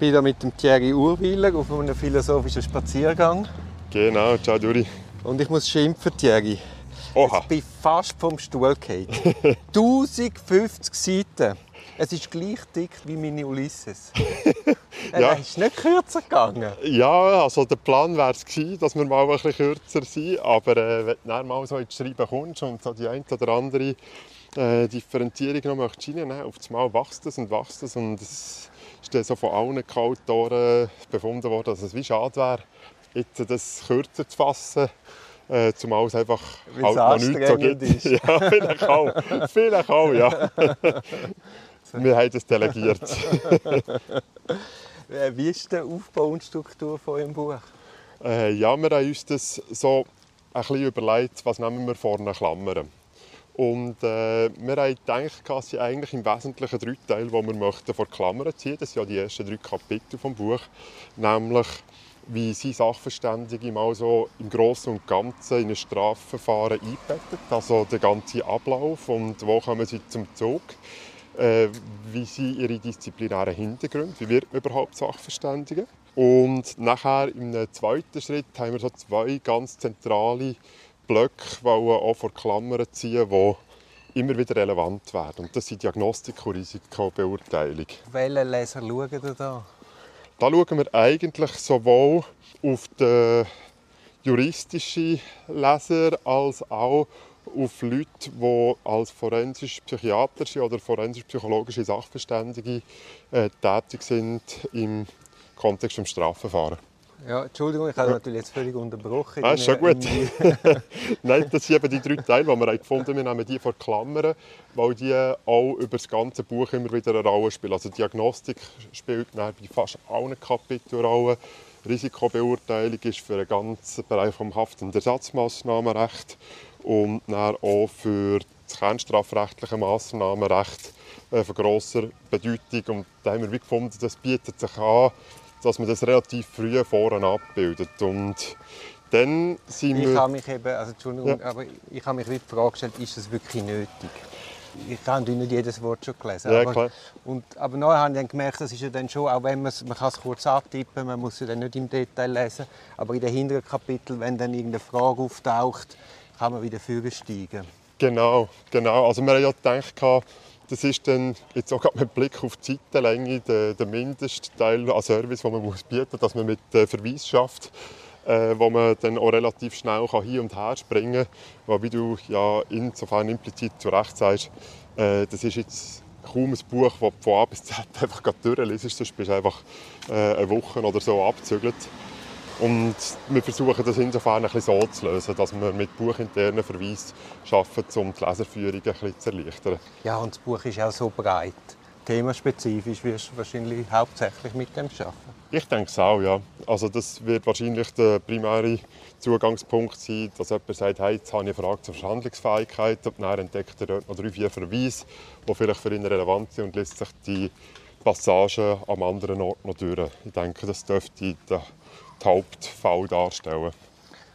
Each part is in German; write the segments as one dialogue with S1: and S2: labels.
S1: bin hier mit dem Thierry Urwiler auf einem philosophischen Spaziergang.
S2: Genau, ciao Duri.
S1: Und ich muss schimpfen, Thierry.
S2: Oha.
S1: Ich bin fast vom Stuhl gefallen. 1050 Seiten. Es ist gleich dick wie meine Ulysses.
S2: Ja.
S1: Es ist nicht kürzer gegangen.
S2: Ja, also der Plan wäre es gewesen, dass wir mal ein bisschen kürzer sind, aber äh, wenn du mal so ins Schreiben kommst und so die eine oder andere äh, Differenzierung noch möchtest reinnehmen, auf das Mal wächst es und wächst es und es ist dann so von allen Autoren befunden worden, dass es wie schade wäre, jetzt das kürzer zu fassen. Äh, zumal es einfach
S1: Weil
S2: halt noch nichts so gibt.
S1: ist.
S2: Ja, vielleicht auch. Vielleicht auch, ja. Wir haben das delegiert.
S1: Äh, Wie ist der Aufbau und Struktur von eurem Buch?
S2: Äh, ja, wir haben uns das so ein bisschen überlegt, was nehmen wir vorne Klammern. Und äh, wir haben gedacht, sind eigentlich im Wesentlichen drei Teile, die wir möchten vor Klammern ziehen Das sind ja die ersten drei Kapitel des Buch. Nämlich, wie sind Sachverständige mal so im Großen und Ganzen in ein Strafverfahren eingebettet, also der ganze Ablauf und wo kommen sie zum Zug. Äh, wie sind ihre disziplinären Hintergründe, wie wird man überhaupt Sachverständige. Und nachher im zweiten Schritt haben wir so zwei ganz zentrale Blöcke auch vor Klammern ziehen, die immer wieder relevant werden. Und das sind Diagnostik und Risikobeurteilung.
S1: Welche Leser schauen ihr da?
S2: Da schauen wir eigentlich sowohl auf den juristischen Leser als auch auf Leute, die als forensisch-psychiatrische oder forensisch-psychologische Sachverständige äh, tätig sind im Kontext des Strafverfahrens.
S1: Ja, Entschuldigung, ich habe natürlich jetzt völlig unterbrochen.
S2: Ah, ist schon gut. Nein, das sind eben die drei Teile, die wir gefunden haben. Wir nehmen die vor Klammern, weil die auch über das ganze Buch immer wieder eine Rolle spielen. Also Diagnostik spielt bei fast allen Kapiteln eine Rolle. Risikobeurteilung ist für den ganzen Bereich des Haft- und Ersatzmaßnahmenrecht und dann auch für das kernstrafrechtliche Massnahmenrecht äh, von grosser Bedeutung. Und da haben wir gefunden, das bietet sich an, dass man das relativ früh vorne abbildet. Und dann sind
S1: Ich
S2: wir...
S1: habe mich eben, also Entschuldigung,
S2: Ja.
S1: aber ich habe mich die Frage gestellt, ist das wirklich nötig? Ich habe nicht jedes Wort schon gelesen.
S2: Ja,
S1: aber,
S2: klar.
S1: Und, aber nachher habe ich dann gemerkt, das ist ja dann schon, auch wenn man es, man kann es kurz antippen, man muss es dann nicht im Detail lesen, aber in den hinteren Kapiteln, wenn dann irgendeine Frage auftaucht, kann man wieder vorsteigen.
S2: Genau, genau. Also wir haben ja gedacht, das ist dann jetzt auch mit Blick auf die Zeitenlänge der, der Mindestteil an Service, den man muss bieten muss, dass man mit äh, Verweis schafft, äh, wo man dann auch relativ schnell kann hin und her springen kann. Wie du ja insofern implizit zu Recht sagst, äh, das ist jetzt kaum ein Buch, das von A bis Z einfach gerade durchliest, sonst bist du einfach äh, eine Woche oder so abgezügelt. Und wir versuchen das insofern ein bisschen so zu lösen, dass wir mit buchinternen Verweisen arbeiten, um die Leserführung ein bisschen zu erleichtern.
S1: Ja, und das Buch ist auch so breit. Themenspezifisch wirst du wahrscheinlich hauptsächlich mit dem arbeiten.
S2: Ich denke es auch, ja. Also das wird wahrscheinlich der primäre Zugangspunkt sein, dass jemand sagt, hey, jetzt habe ich eine Frage zur Verhandlungsfähigkeit und dann entdeckt er dort noch drei, vier Verweise, die vielleicht für ihn relevant sind und liest sich die Passagen am anderen Ort noch durch. Ich denke, das dürfte der der Hauptfall darstellen.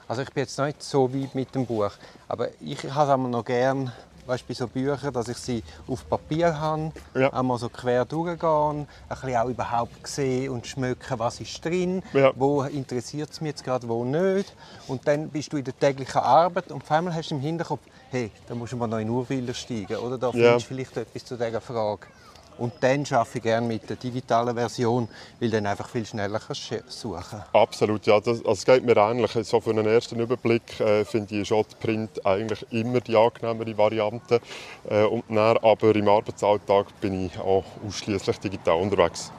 S1: Also ich bin jetzt noch nicht so weit mit dem Buch, aber ich habe es noch gern, weißt, bei so Büchern, dass ich sie auf Papier habe,
S2: Ja.
S1: einmal so quer durchgehen, ein bisschen auch überhaupt sehen und schmecken, was ist drin,
S2: Ja.
S1: wo interessiert es mich jetzt gerade, wo nicht. Und dann bist du in der täglichen Arbeit und auf einmal hast du im Hinterkopf, hey, da musst du mal noch in Urwilder steigen oder da findest du vielleicht etwas zu dieser Frage. Und dann arbeite ich gerne mit der digitalen Version, weil dann einfach viel schneller kannst suchen
S2: Absolut, ja. Das, also geht mir ähnlich. So für einen ersten Überblick äh, finde ich schon Print eigentlich immer die angenehmere Variante. Äh, und dann, aber im Arbeitsalltag bin ich auch ausschließlich digital unterwegs.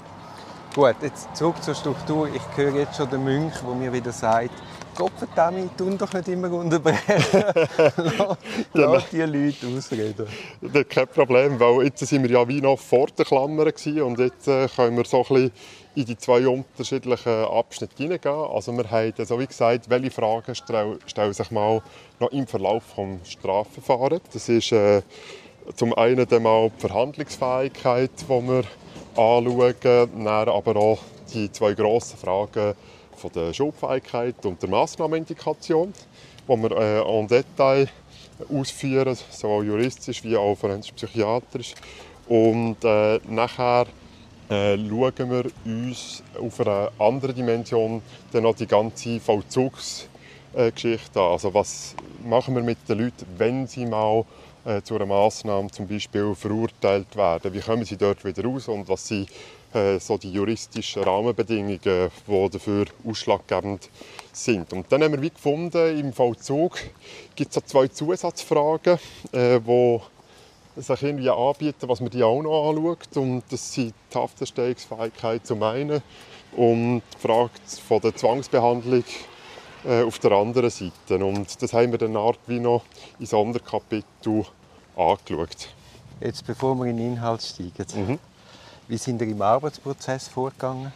S1: Gut, jetzt zurück zur Struktur. Ich höre jetzt schon den Mönch, der mir wieder sagt, Gott verdammt, tun doch nicht immer unterbrechen. lass, die Leute ausreden.
S2: Das ist kein Problem, weil jetzt sind wir ja wie noch vor der Klammer und jetzt äh, können wir so ein bisschen in die zwei unterschiedlichen Abschnitte hineingehen. Also wir haben, dann so wie gesagt, welche Fragen stell- stellen sich mal noch im Verlauf des Strafverfahrens. Das ist äh, zum einen mal die Verhandlungsfähigkeit, die wir anschauen, dann aber auch die zwei grossen Fragen von der Schuldfähigkeit und der Massnahmenindikation, die wir äh, en Detail ausführen, sowohl juristisch wie auch forensisch-psychiatrisch. Und äh, nachher äh, schauen wir uns auf einer anderen Dimension dann noch die ganze Vollzugsgeschichte an. Also was machen wir mit den Leuten, wenn sie mal äh, zu einer Massnahme zum Beispiel verurteilt werden? Wie kommen sie dort wieder raus und was sind äh, so die juristischen Rahmenbedingungen, die dafür ausschlaggebend sind? Und dann haben wir wie gefunden, im Vollzug gibt es so zwei Zusatzfragen, äh, wo sich irgendwie anbieten, was man die auch noch anschaut. Und das sind die Hafterstehungsfähigkeit zum einen und die Frage von der Zwangsbehandlung äh, auf der anderen Seite. Und das haben wir dann Art wie noch in Sonderkapitel angeschaut.
S1: Jetzt, bevor wir in den Inhalt steigen, mhm. Wie sind ihr im Arbeitsprozess vorgegangen?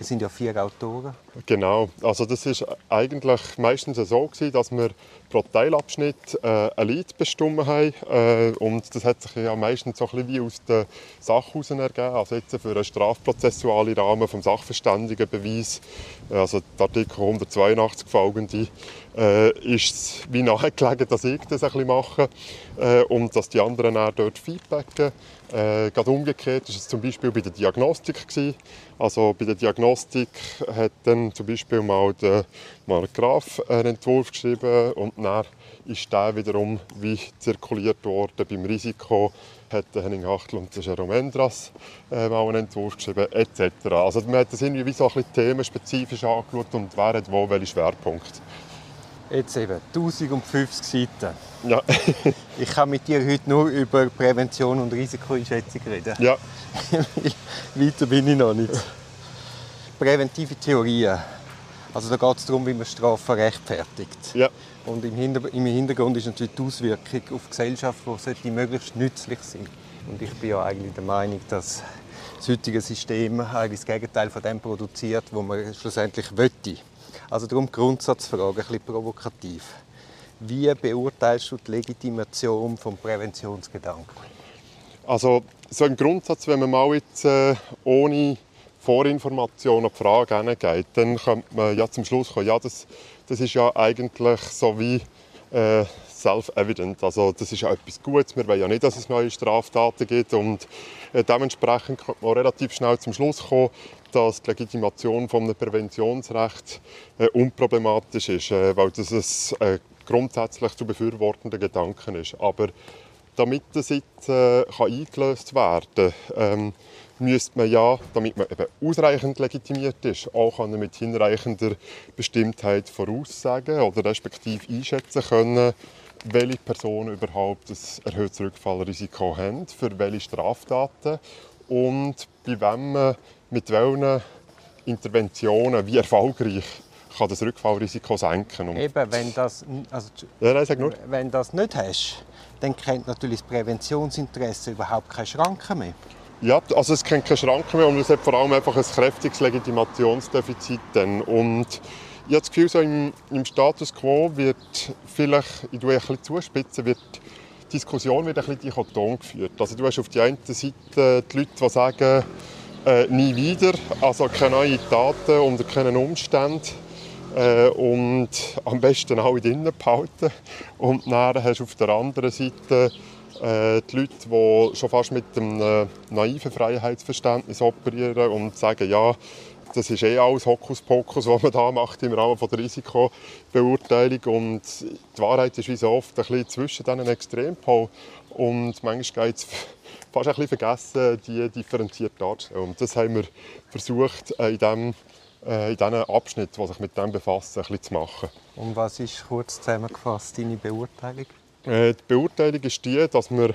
S1: Es sind ja vier Autoren.
S2: Genau. Also das ist eigentlich meistens so gewesen, dass wir pro Teilabschnitt äh, ein Lied bestimmt haben. Äh, und das hat sich ja meistens so ein bisschen wie aus der Sache ergeben. Also jetzt für einen strafprozessualen Rahmen vom Sachverständigenbeweis, also Artikel 182 folgende, äh, ist es wie nahegelegen, dass ich das ein bisschen mache äh, und dass die anderen dann dort feedbacken. Äh, gerade umgekehrt war es zum Beispiel bei der Diagnostik. Gewesen. Also bei der Diagnostik hat dann zum Beispiel mal der Mark Graf einen Entwurf geschrieben und dann ist der wiederum wie zirkuliert worden. Beim Risiko hat Henning Achtel und Jerome Endras äh, mal einen Entwurf geschrieben, etc. Also man hat das irgendwie wie so ein bisschen themenspezifisch angeschaut und wer hat wo welche Schwerpunkte.
S1: Jetzt eben 1050 Seiten.
S2: Ja.
S1: ich kann mit dir heute nur über Prävention und Risikoeinschätzung reden.
S2: Ja.
S1: Weiter bin ich noch nicht. Präventive Theorien. Also da geht es darum, wie man Strafen rechtfertigt.
S2: Ja.
S1: Und im, Hinter im Hintergrund ist natürlich die Auswirkung auf die Gesellschaft, die möglichst nützlich sind. Und ich bin ja eigentlich der Meinung, dass das heutige System eigentlich das Gegenteil von dem produziert, was man schlussendlich möchte. Also darum die Grundsatzfrage, ein bisschen provokativ. Wie beurteilst du die Legitimation des Präventionsgedanken?
S2: Also so im Grundsatz, wenn man mal jetzt äh, ohne Vorinformation auf die Frage hingeht, dann kommt man ja zum Schluss kommen, ja, das, das ist ja eigentlich so wie äh, self-evident. Also das ist ja etwas Gutes. Wir wollen ja nicht, dass es neue Straftaten gibt und äh, dementsprechend kann man relativ schnell zum Schluss kommen, dass die Legitimation von einem Präventionsrecht äh, unproblematisch ist, äh, weil das ein äh, grundsätzlich zu befürwortender Gedanke ist. Aber damit das jetzt äh, kann eingelöst werden ähm, müsste man ja, damit man eben ausreichend legitimiert ist, auch mit hinreichender Bestimmtheit voraussagen oder respektive einschätzen können, welche Personen überhaupt ein erhöhtes Rückfallrisiko haben, für welche Straftaten und bei wem man mit welchen Interventionen wie erfolgreich kann das Rückfallrisiko senken.
S1: Und Eben, wenn das, also,
S2: ja, nein,
S1: wenn das nicht hast, dann kennt natürlich das Präventionsinteresse überhaupt keine Schranken mehr.
S2: Ja, also es kennt keine Schranken mehr und es hat vor allem einfach ein kräftiges Legitimationsdefizit. Dann. Und ich habe das Gefühl, so im, im Status quo wird vielleicht, ich tue ein bisschen zuspitzen, wird die Diskussion wird ein bisschen dichotom geführt. Also du hast auf der einen Seite die Leute, die sagen, äh, nie wieder, also keine neuen Taten unter keinen Umständen äh, und am besten alle drinnen behalten. Und dann hast du auf der anderen Seite äh, die Leute, die schon fast mit einem äh, naiven Freiheitsverständnis operieren und sagen, ja, das ist eh alles Hokuspokus, was man da macht im Rahmen der Risikobeurteilung. Und die Wahrheit ist wie so oft ein bisschen zwischen diesen Extrempolen. Und manchmal geht es fast ein bisschen vergessen, die differenziert darzustellen. Und das haben wir versucht, in diesem äh, in diesen Abschnitt, die sich mit dem ein bisschen zu machen.
S1: Und was ist kurz zusammengefasst deine Beurteilung?
S2: Äh, die Beurteilung ist die, dass wir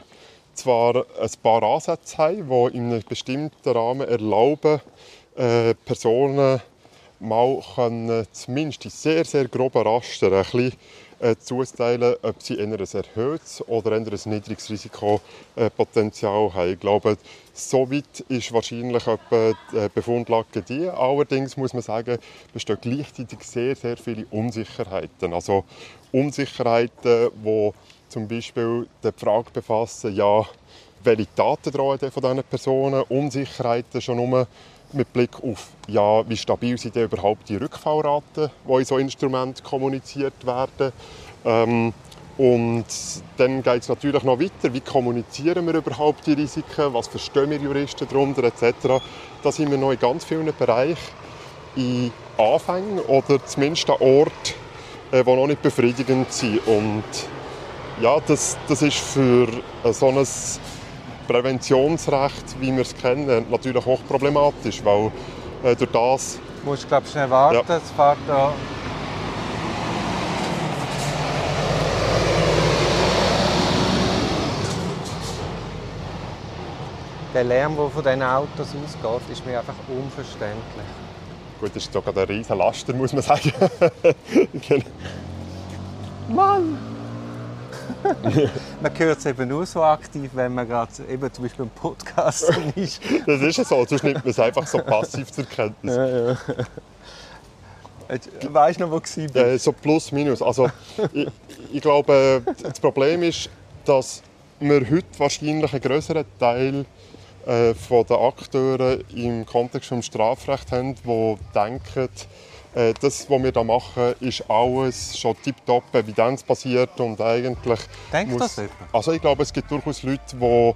S2: zwar ein paar Ansätze haben, die in einem bestimmten Rahmen erlauben, äh, Personen mal können, zumindest in sehr, sehr groben Raster ein bisschen äh, zuteilen, ob sie eher ein erhöhtes oder eher ein niedriges Risikopotenzial haben. Ich glaube, so weit ist wahrscheinlich die Befundlage die. Allerdings muss man sagen, bestehen gleichzeitig sehr, sehr viele Unsicherheiten. Also Unsicherheiten, die zum Beispiel die Frage befassen, ja, welche Daten drohen von diesen Personen, Unsicherheiten schon nur mit Blick auf, ja, wie stabil sind überhaupt die Rückfallraten, die in so Instrumenten kommuniziert werden. Ähm, Und dann geht es natürlich noch weiter. Wie kommunizieren wir überhaupt die Risiken? Was verstehen wir Juristen darunter etc. Da sind wir noch in ganz vielen Bereichen in Anfängen oder zumindest an Orten, äh, die noch nicht befriedigend sind. Und ja, das, das ist für so ein Präventionsrecht, wie wir es kennen, natürlich hochproblematisch, weil äh, durch das...
S1: Du musst, glaube schnell warten, ja. es fährt da... Der Lärm, der von diesen Autos ausgeht, ist mir einfach unverständlich.
S2: Gut, das ist doch ein riesen Laster, muss man sagen. Genau.
S1: Mann! Man hört es eben nur so aktiv, wenn man gerade eben zum Beispiel im Podcast ist.
S2: das ist ja so, sonst nimmt man es einfach so passiv zur Kenntnis. Ja, ja.
S1: Weißt du noch, wo du
S2: warst? Ja, so plus, minus. Also, ich, ich glaube, das Problem ist, dass wir heute wahrscheinlich einen größeren Teil äh, von den Akteuren im Kontext des Strafrechts haben, die denken, äh, das, was wir hier machen, ist alles schon tiptop evidenzbasiert und eigentlich...
S1: Denkt das jemand?
S2: Also ich glaube, es gibt durchaus Leute, die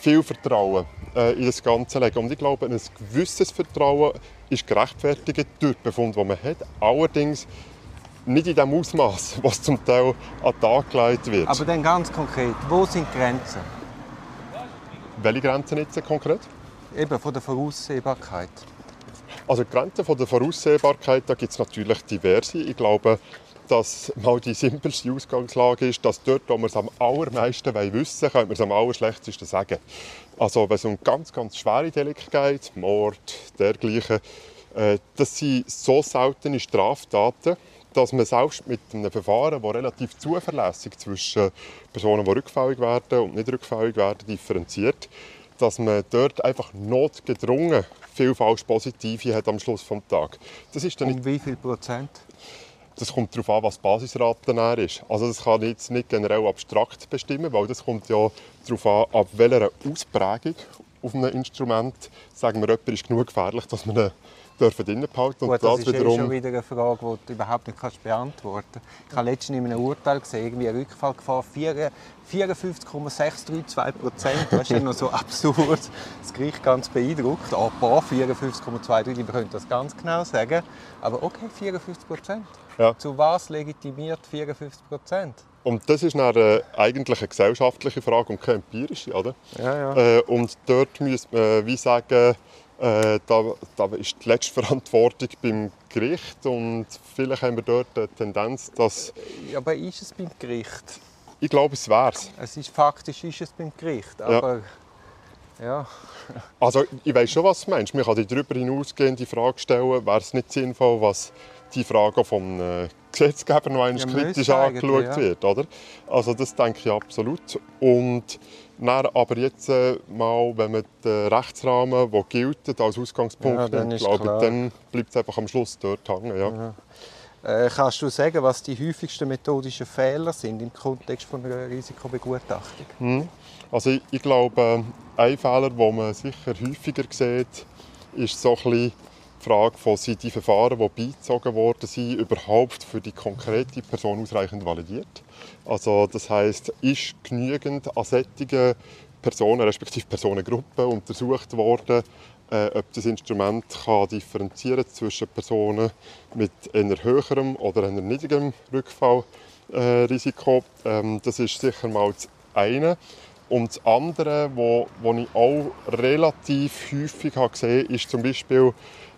S2: viel Vertrauen äh, in das Ganze legen. Und ich glaube, ein gewisses Vertrauen ist gerechtfertigt durch den Befund, den man hat. Allerdings nicht in dem Ausmaß, was zum Teil an den Tag gelegt wird.
S1: Aber dann ganz konkret, wo sind die Grenzen?
S2: Welche Grenzen jetzt konkret?
S1: Eben von der Voraussehbarkeit.
S2: Also Grenzen von der Voraussehbarkeit, da gibt es natürlich diverse. Ich glaube, dass mal die simpelste Ausgangslage ist, dass dort, wo wir es am allermeisten wissen wollen, können wir es am allerschlechtesten sagen. Also wenn es um ganz, ganz schwere Delikte geht, Mord, dergleichen, äh, das sind so seltene Straftaten, dass man selbst mit einem Verfahren, das relativ zuverlässig zwischen Personen, die rückfällig werden und nicht rückfällig werden, differenziert, dass man dort einfach notgedrungen viel falsch Positive hat am Schluss des Tages.
S1: Das ist dann um wie viel Prozent?
S2: Das kommt darauf an, was die Basisrate ist. Also das kann ich jetzt nicht generell abstrakt bestimmen, weil das kommt ja darauf an, ab welcher Ausprägung auf einem Instrument sagen wir, jemand ist genug gefährlich, dass man dürfen drinnen behalten.
S1: Gut, das, das ist wiederum... schon wieder eine Frage, die du überhaupt nicht kannst beantworten kannst. Ich habe letztens in einem Urteil gesehen, irgendwie eine Rückfallgefahr 54,632 Prozent. Das ist noch so absurd. Das Gericht ganz beeindruckt. Ah, 54,23, die können das ganz genau sagen. Aber okay, 54 Prozent. Ja. Zu was legitimiert 54 Prozent?
S2: Und das ist äh, eigentlich eine gesellschaftliche Frage und keine empirische, oder?
S1: Ja, ja.
S2: Äh, und dort müsste man äh, wie sagen, äh, da, da, ist die letzte Verantwortung beim Gericht und vielleicht haben wir dort eine Tendenz, dass...
S1: Ja, aber ist es beim Gericht?
S2: Ich glaube, es wäre es.
S1: es ist, faktisch ist es beim Gericht, aber... Ja. ja.
S2: also ich weiß schon, was du meinst. Man kann die darüber hinausgehende Frage stellen, wäre es nicht sinnvoll, was die Frage vom äh, Gesetzgeber noch einmal ja, kritisch angeschaut ja. wird, oder? Also das denke ich absolut. Und dann aber jetzt äh, mal, wenn man den Rechtsrahmen, der gilt als Ausgangspunkt ja, dann, glaube, dann bleibt es einfach am Schluss dort hängen. Ja.
S1: Äh, kannst du sagen, was die häufigsten methodischen Fehler sind im Kontext von einer Risikobegutachtung?
S2: Hm. Also ich, ich, glaube, ein Fehler, den man sicher häufiger sieht, ist so ein bisschen Frage von, sind die Verfahren, die beizogen worden sind, überhaupt für die konkrete Person ausreichend validiert? Also das heißt, ist genügend an solchen Personen, respektive Personengruppen untersucht worden, äh, ob das Instrument kann differenzieren zwischen Personen mit eher höherem oder eher niedrigerem Rückfallrisiko. Äh, ähm, das ist sicher mal das eine. Und das andere, wo, wo ich auch relativ häufig habe gesehen habe, ist zum Beispiel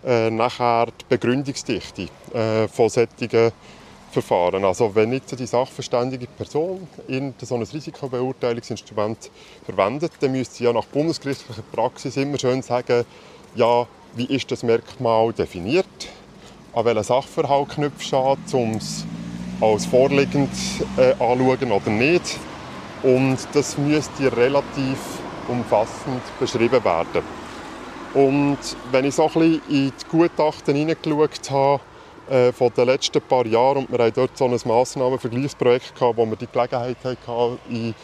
S2: äh, nachher die Begründungsdichte äh, von solchen Verfahren. Also wenn nicht die sachverständige Person in so ein Risikobeurteilungsinstrument verwendet, dann müsste sie ja nach bundesgerichtlicher Praxis immer schön sagen, ja, wie ist das Merkmal definiert, an welchen Sachverhalt knüpft es an, um es als vorliegend äh, anschauen oder nicht. Und das müsste relativ umfassend beschrieben werden. Und wenn ich so ein bisschen in die Gutachten hineingeschaut habe, äh, von den letzten paar Jahren, und wir hatten dort so ein Massnahmenvergleichsprojekt, gehabt, wo wir die Gelegenheit hatten, in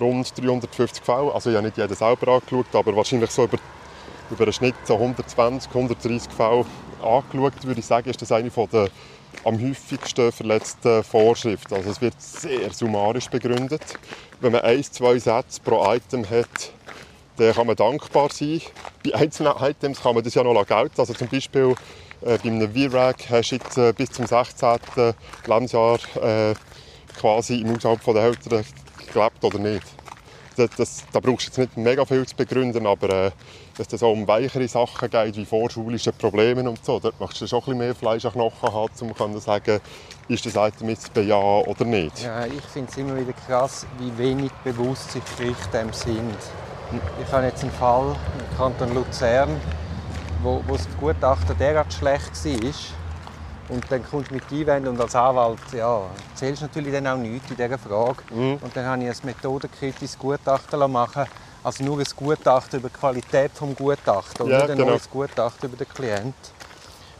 S2: rund 350 Fällen, also ich habe nicht jeden selber angeschaut, aber wahrscheinlich so über, über einen Schnitt so 120, 130 Fälle angeschaut, würde ich sagen, ist das eine der am häufigsten verletzten Vorschriften. Also es wird sehr summarisch begründet. Wenn man ein, zwei Sätze pro Item hat, dann kann man dankbar sein. Bei einzelnen Items kann man das ja noch gelten. Also zum Beispiel äh, bei einem V-Rack hast du jetzt äh, bis zum 16. Lebensjahr äh, quasi im Haushalt der Eltern gelebt oder nicht. Das, das, da brauchst du jetzt nicht mega viel zu begründen, aber äh, dass es auch um weichere Sachen geht, wie vorschulische Probleme und so, dort möchtest du schon ein bisschen mehr Fleisch an Knochen haben, um zu sagen, ist das Item jetzt bejahen oder nicht.
S1: Ja, ich finde es immer wieder krass, wie wenig bewusst sich dem sind. Ich habe jetzt einen Fall im Kanton Luzern, wo, wo das Gutachten derart schlecht war, und dann kommst du mit Einwänden und als Anwalt ja, zählst du natürlich dann auch nichts in dieser Frage. Mhm. Und dann habe ich ein methodenkritisches Gutachten machen also nur ein Gutachten über die Qualität des Gutachtens und ja, nicht ein genau. neues Gutachten über den Klienten.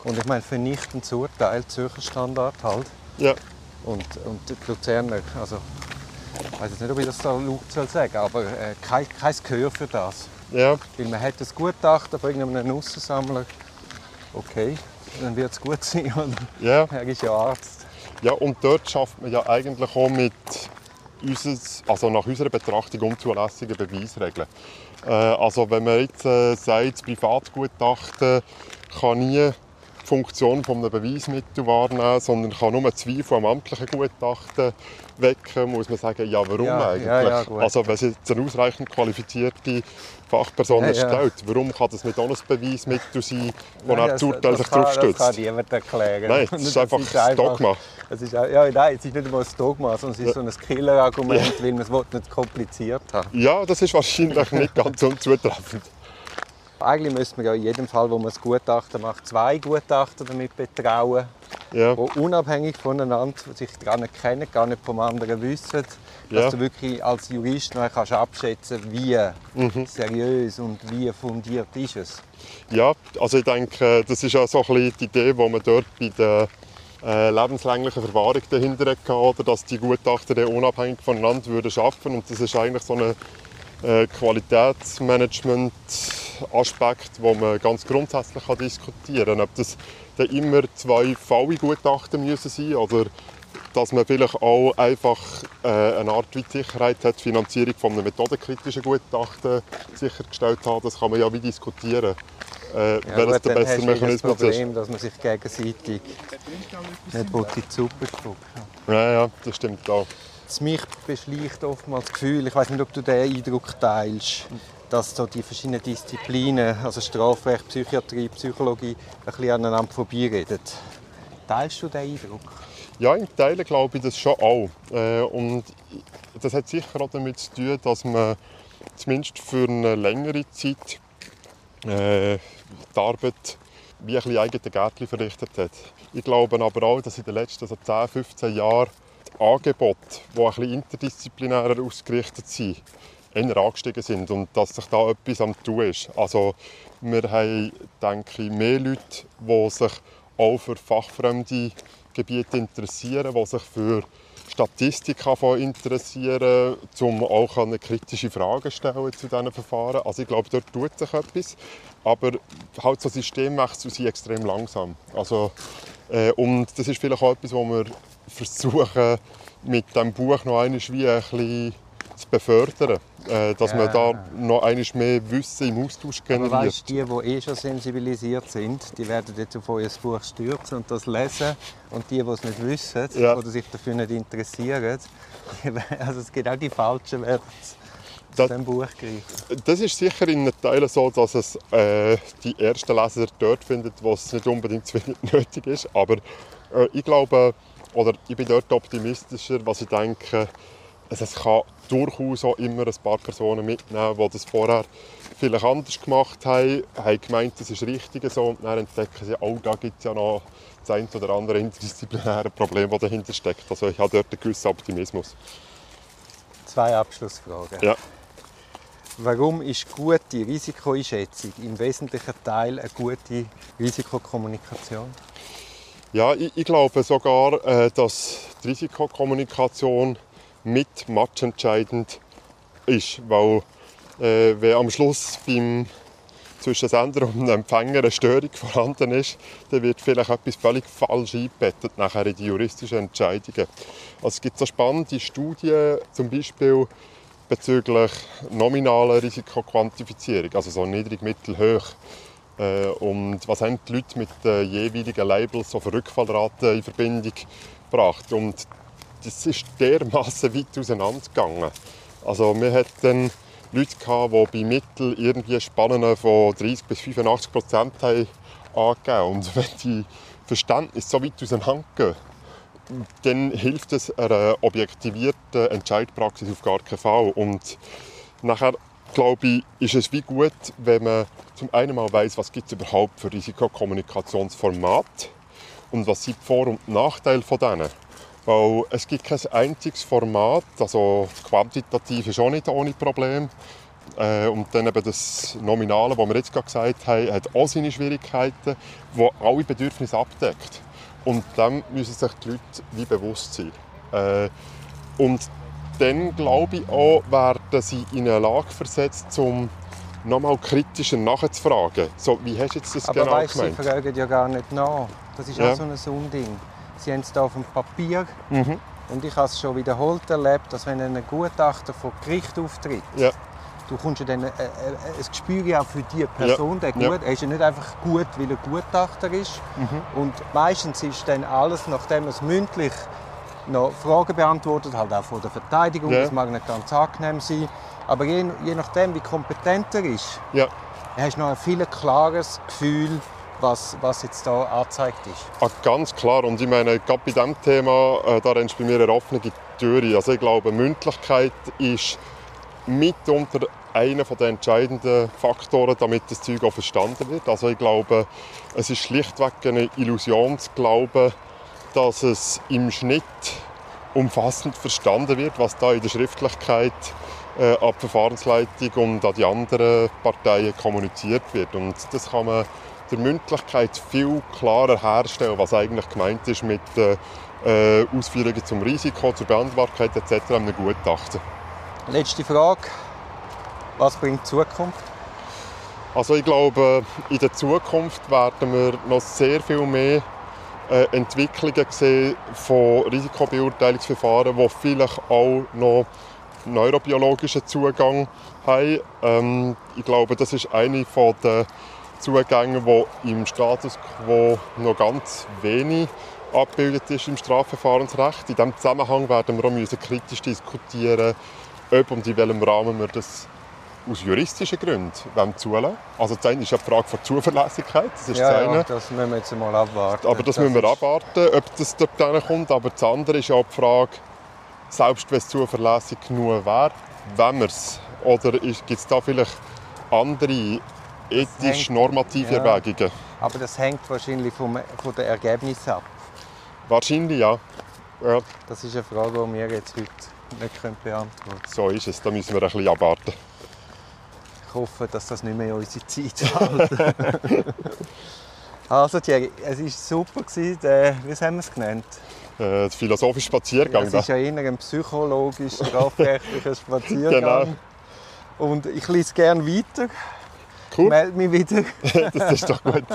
S1: Und ich meine, vernichtendes Urteil, Zürcher Standard halt.
S2: Ja.
S1: Und, und die Luzerner, also ich weiß nicht, ob ich das da laut soll sagen aber äh, kein, kein Gehör für das.
S2: Ja.
S1: Weil man hat das Gutachten von irgendeinem Aussensammler, okay, dann wird es gut sein. Oder?
S2: Ja.
S1: Er ist ja Arzt.
S2: Ja, und dort schafft man ja eigentlich auch mit unseres, also nach unserer Betrachtung unzulässigen Beweisregeln. Äh, also wenn man jetzt äh, sagt, das Privatgutachten kann nie Funktion eines Beweismittels wahrnehmen, sondern kann nur Zweifel am amtlichen Gutachten wecken, muss man sagen, ja, warum
S1: ja,
S2: eigentlich?
S1: Ja, ja,
S2: also wenn es jetzt eine ausreichend qualifizierte Fachperson ja, stellt, warum kann das nicht auch ein Beweismittel sein, wo er das Urteil sich darauf stützt?
S1: Das kann niemand erklären.
S2: Nein, das ist einfach ein Dogma.
S1: Es ist, ja, nein, es ist nicht einmal ein Dogma, sondern es ist so ein Killer-Argument, weil man es nicht kompliziert hat.
S2: Ja, das ist wahrscheinlich nicht ganz unzutreffend.
S1: Eigentlich müsste man ja in jedem Fall, wo man ein Gutachten macht, zwei Gutachten damit betrauen,
S2: ja.
S1: die unabhängig voneinander sich gar nicht kennen, gar nicht vom anderen wissen, dass ja. du wirklich als Jurist noch kannst abschätzen wie mhm. seriös und wie fundiert ist es.
S2: Ja, also ich denke, das ist auch so ein bisschen die Idee, die man dort bei der äh, lebenslänglichen Verwahrung dahinter hatte, dass die Gutachten unabhängig voneinander würden arbeiten und das ist eigentlich so eine äh, Qualitätsmanagement-Aspekt, wo man ganz grundsätzlich kann diskutieren kann. Ob das dann immer zwei VW-Gutachten müssen sein oder dass man vielleicht auch einfach äh, eine Art wie Sicherheit hat, die Finanzierung von einem methodenkritischen Gutachten sichergestellt hat, das kann man ja wie diskutieren. Äh,
S1: ja, welches der bessere Mechanismus das Problem, ist. dass man sich gegenseitig nicht in die Suppe spucken
S2: Ja, ja, das stimmt auch
S1: mich beschleicht oftmals das Gefühl, ich weiß nicht, ob du diesen Eindruck teilst, dass so die verschiedenen Disziplinen, also Strafrecht, Psychiatrie, Psychologie, ein bisschen aneinander vorbeireden. Teilst du diesen Eindruck?
S2: Ja, in Teilen glaube ich das schon auch. Äh, und das hat sicher auch damit zu tun, dass man zumindest für eine längere Zeit äh, die Arbeit wie ein bisschen eigene Gärtchen verrichtet hat. Ich glaube aber auch, dass in den letzten so 10, 15 Jahren Angebote, die ein bisschen interdisziplinärer ausgerichtet sind, eher angestiegen sind und dass sich da etwas am tun ist. Also wir haben, denke ich, mehr Leute, die sich auch für fachfremde Gebiete interessieren, die sich für Statistik interessieren, um auch eine kritische Fragen stellen zu diesen Verfahren. Also ich glaube, dort tut sich etwas. Aber halt so Systemwechsel sind extrem langsam. Also, äh, und das ist vielleicht auch etwas, wo wir versuchen, mit diesem Buch noch einmal wie ein bisschen zu befördern. Äh, dass ja. man da noch einmal mehr Wissen im Austausch generiert.
S1: Aber weißt, die, die eh schon sensibilisiert sind, die werden jetzt auf euer Buch stürzen und das lesen. Und die, die es nicht wissen ja. oder sich dafür nicht interessieren, also es gibt auch die Falschen, werden zu diesem Buch greifen.
S2: Das ist sicher in Teilen so, dass es äh, die ersten Leser dort findet, wo es nicht unbedingt zwingend nötig ist. Aber äh, ich glaube, oder ich bin dort optimistischer, was ich denke, es kann durchaus auch immer ein paar Personen mitnehmen, die das vorher vielleicht anders gemacht haben, haben gemeint, das ist richtig so und dann entdecken sie, oh, da gibt es ja noch das ein oder andere interdisziplinäre Problem, das dahinter steckt. Also ich habe dort einen gewissen Optimismus.
S1: Zwei Abschlussfragen.
S2: Ja.
S1: Warum ist gute Risikoeinschätzung im wesentlichen Teil eine gute Risikokommunikation?
S2: Ja, ich, ich glaube sogar, äh, dass die Risikokommunikation mit matchentscheidend ist, weil äh, wenn am Schluss beim zwischen Sender und Empfänger eine Störung vorhanden ist, dann wird vielleicht etwas völlig falsch eingebettet nachher in die juristischen Entscheidungen. Also es gibt so spannende Studien, zum Beispiel bezüglich nominaler Risikoquantifizierung, also so niedrig, mittel, hoch. Äh, und was haben die Leute mit den jeweiligen Labels so für Rückfallraten in Verbindung gebracht? Und das ist dermaßen weit auseinandergegangen. Also wir hatten Leute, die bei Mittel irgendwie Spannen von 30 bis 85 Prozent haben angegeben. Und wenn die Verständnis so weit auseinandergehen, dann hilft es einer objektivierten Entscheidpraxis auf gar keinen Fall. Und nachher, glaube ich, ist es wie gut, wenn man zum einen mal weiß, was gibt es überhaupt für Risikokommunikationsformate und was sind die Vor- und Nachteile von denen. Weil es gibt kein einziges Format, also quantitativ ist auch nicht ohne Problem. Äh, und dann eben das Nominale, das wir jetzt gerade gesagt haben, hat auch seine Schwierigkeiten, die alle Bedürfnisse abdeckt. Und dem müssen sich die Leute wie bewusst sein. Äh, und dann glaube ich auch, werden sie in eine Lage versetzt, um nochmal kritischer nachzufragen. So, wie hast du jetzt das
S1: Aber
S2: genau
S1: weißt,
S2: gemeint?
S1: Sie fragen ja gar nicht nach. Das ist
S2: Ja.
S1: auch so ein Unding. Sie haben es hier auf dem Papier
S2: Mhm.
S1: und ich habe es schon wiederholt erlebt, dass wenn ein Gutachter vor Gericht auftritt,
S2: Ja.
S1: du kommst ja dann äh, äh, ein Gespür ja auch für die Person, der
S2: Ja.
S1: gut, er ist ja nicht einfach gut, weil er Gutachter ist. Und meistens ist dann alles, nachdem es mündlich noch Fragen beantwortet, halt auch von der Verteidigung,
S2: Ja.
S1: das mag nicht ganz angenehm sein, aber je, je nachdem, wie kompetent er ist,
S2: Ja.
S1: hast du noch ein viel klares Gefühl, was, was jetzt da angezeigt ist.
S2: Ah, ganz klar. Und ich meine, gerade bei diesem Thema, äh, da rennst du bei mir eine offene Türe. Also ich glaube, Mündlichkeit ist mitunter einer der entscheidenden Faktoren, damit das Zeug auch verstanden wird. Also ich glaube, es ist schlichtweg eine Illusion zu glauben, dass es im Schnitt umfassend verstanden wird, was da in der Schriftlichkeit äh, an die Verfahrensleitung und an die anderen Parteien kommuniziert wird. Und das kann man der Mündlichkeit viel klarer herstellen, was eigentlich gemeint ist mit äh, Ausführungen zum Risiko, zur Beantwortbarkeit etc. einem Gutachten.
S1: Letzte Frage. Was bringt die Zukunft?
S2: Also ich glaube, in der Zukunft werden wir noch sehr viel mehr äh, Entwicklungen sehen von Risikobeurteilungsverfahren, die vielleicht auch noch neurobiologischen Zugang haben. Ähm, ich glaube, das ist eine der Zugänge, die im Status quo noch ganz wenig abgebildet ist im Strafverfahrensrecht. In diesem Zusammenhang werden wir auch müssen kritisch diskutieren, ob und in welchem Rahmen wir das aus juristischen Gründen wollen zulassen. Also das eine ist ja die Frage der Zuverlässigkeit, das ist das
S1: Ja,
S2: eine.
S1: ja, das müssen wir jetzt mal abwarten.
S2: Aber das, müssen wir abwarten, ob das dort kommt. Aber das andere ist auch die Frage, selbst wenn es zuverlässig genug wäre, wenn wir es. Oder gibt es da vielleicht andere ethisch-normative
S1: ja.
S2: Erwägungen?
S1: Aber das hängt wahrscheinlich vom, von den Ergebnissen ab.
S2: Wahrscheinlich ja. ja.
S1: Das ist eine Frage, die wir jetzt heute nicht können beantworten können.
S2: So ist es, da müssen wir ein bisschen abwarten.
S1: Ich hoffe, dass das nicht mehr unsere Zeit hält. also Thierry, es war super. gewesen, wie haben wir es genannt?
S2: Äh, der philosophische Spaziergang.
S1: Es ist ja eher ein psychologisch strafrechtlicher Spaziergang.
S2: Genau.
S1: Und ich lese gerne weiter.
S2: Cool,
S1: Melde mich wieder.
S2: das ist doch gut.